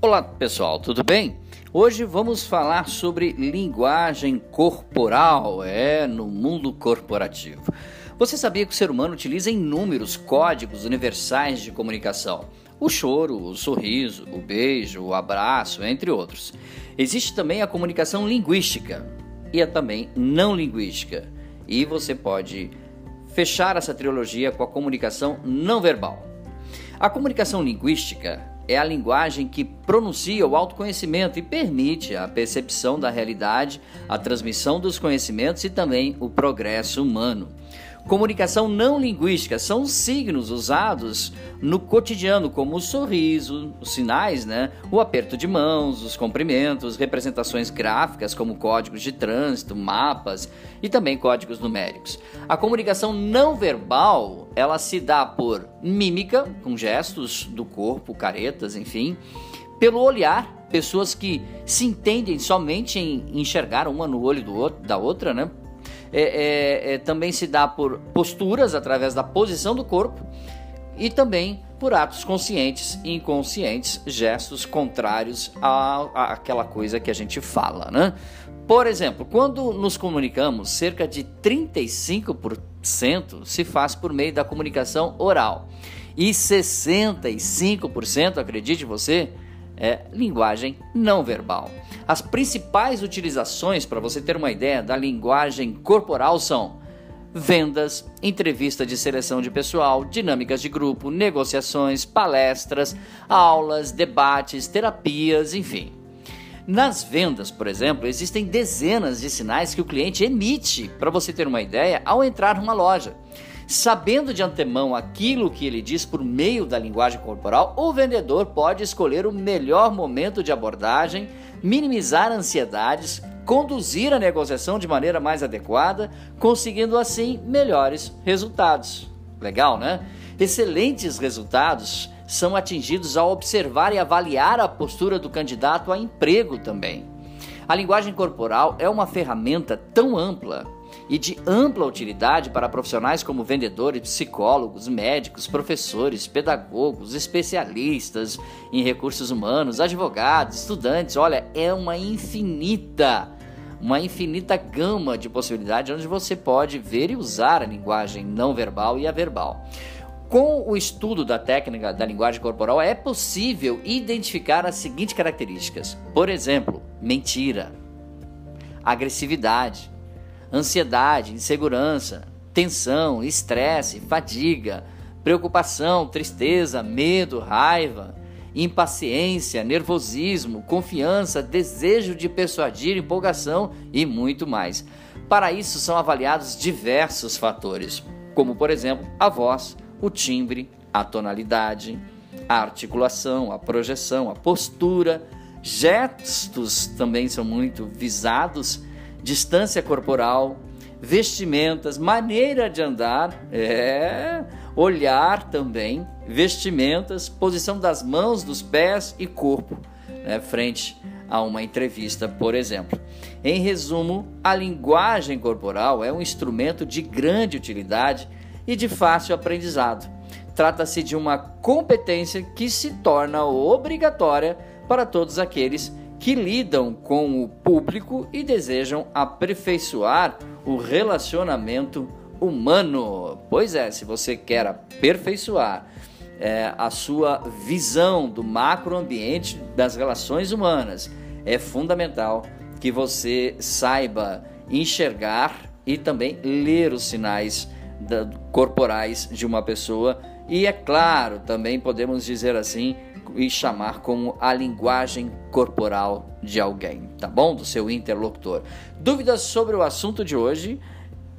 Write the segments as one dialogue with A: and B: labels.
A: Olá pessoal, tudo bem? Hoje vamos falar sobre linguagem corporal, é, no mundo corporativo. Você sabia que o ser humano utiliza inúmeros códigos universais de comunicação? O choro, o sorriso, o beijo, o abraço, entre outros. Existe também a comunicação linguística e a também não linguística. E você pode fechar essa trilogia com a comunicação não verbal. A comunicação linguística é a linguagem que pronuncia o autoconhecimento e permite a percepção da realidade, a transmissão dos conhecimentos e também o progresso humano. Comunicação não linguística são signos usados no cotidiano, como o sorriso, os sinais, né? o aperto de mãos, os cumprimentos, representações gráficas, como códigos de trânsito, mapas e também códigos numéricos. A comunicação não verbal ela se dá por mímica, com gestos do corpo, caretas, enfim, pelo olhar, pessoas que se entendem somente em enxergar uma no olho do outro, da outra, né? É, é, é, também se dá por posturas através da posição do corpo e também por atos conscientes e inconscientes, gestos contrários à, àquela coisa que a gente fala, né? Por exemplo, quando nos comunicamos, cerca de 35% se faz por meio da comunicação oral e 65%, acredite você, é linguagem não verbal. As principais utilizações, para você ter uma ideia, da linguagem corporal são vendas, entrevista de seleção de pessoal, dinâmicas de grupo, negociações, palestras, aulas, debates, terapias, enfim. Nas vendas, por exemplo, existem dezenas de sinais que o cliente emite, para você ter uma ideia, ao entrar numa loja. Sabendo de antemão aquilo que ele diz por meio da linguagem corporal, o vendedor pode escolher o melhor momento de abordagem, minimizar ansiedades, conduzir a negociação de maneira mais adequada, conseguindo assim melhores resultados. Legal, né? Excelentes resultados são atingidos ao observar e avaliar a postura do candidato a emprego também. A linguagem corporal é uma ferramenta tão ampla e de ampla utilidade para profissionais como vendedores, psicólogos, médicos, professores, pedagogos, especialistas em recursos humanos, advogados, estudantes. Olha, é uma infinita, uma infinita gama de possibilidades onde você pode ver e usar a linguagem não verbal e a verbal. Com o estudo da técnica da linguagem corporal, é possível identificar as seguintes características: por exemplo, mentira, agressividade, ansiedade, insegurança, tensão, estresse, fadiga, preocupação, tristeza, medo, raiva, impaciência, nervosismo, confiança, desejo de persuadir, empolgação e muito mais. Para isso são avaliados diversos fatores, como por exemplo a voz, o timbre, a tonalidade, a articulação, a projeção, a postura, gestos também são muito visados distância corporal, vestimentas, maneira de andar, é, olhar também, vestimentas, posição das mãos, dos pés e corpo, né, frente a uma entrevista, por exemplo. Em resumo, a linguagem corporal é um instrumento de grande utilidade e de fácil aprendizado. Trata-se de uma competência que se torna obrigatória para todos aqueles que lidam com o público e desejam aperfeiçoar o relacionamento humano. Pois é, se você quer aperfeiçoar é, a sua visão do macroambiente das relações humanas, é fundamental que você saiba enxergar e também ler os sinais da, corporais de uma pessoa. E é claro, também podemos dizer assim, e chamar como a linguagem corporal de alguém, tá bom? Do seu interlocutor. Dúvidas sobre o assunto de hoje?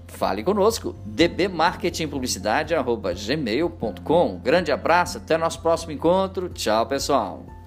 A: Fale conosco, dbmarketingpublicidade.gmail.com. Grande abraço, até nosso próximo encontro. Tchau, pessoal.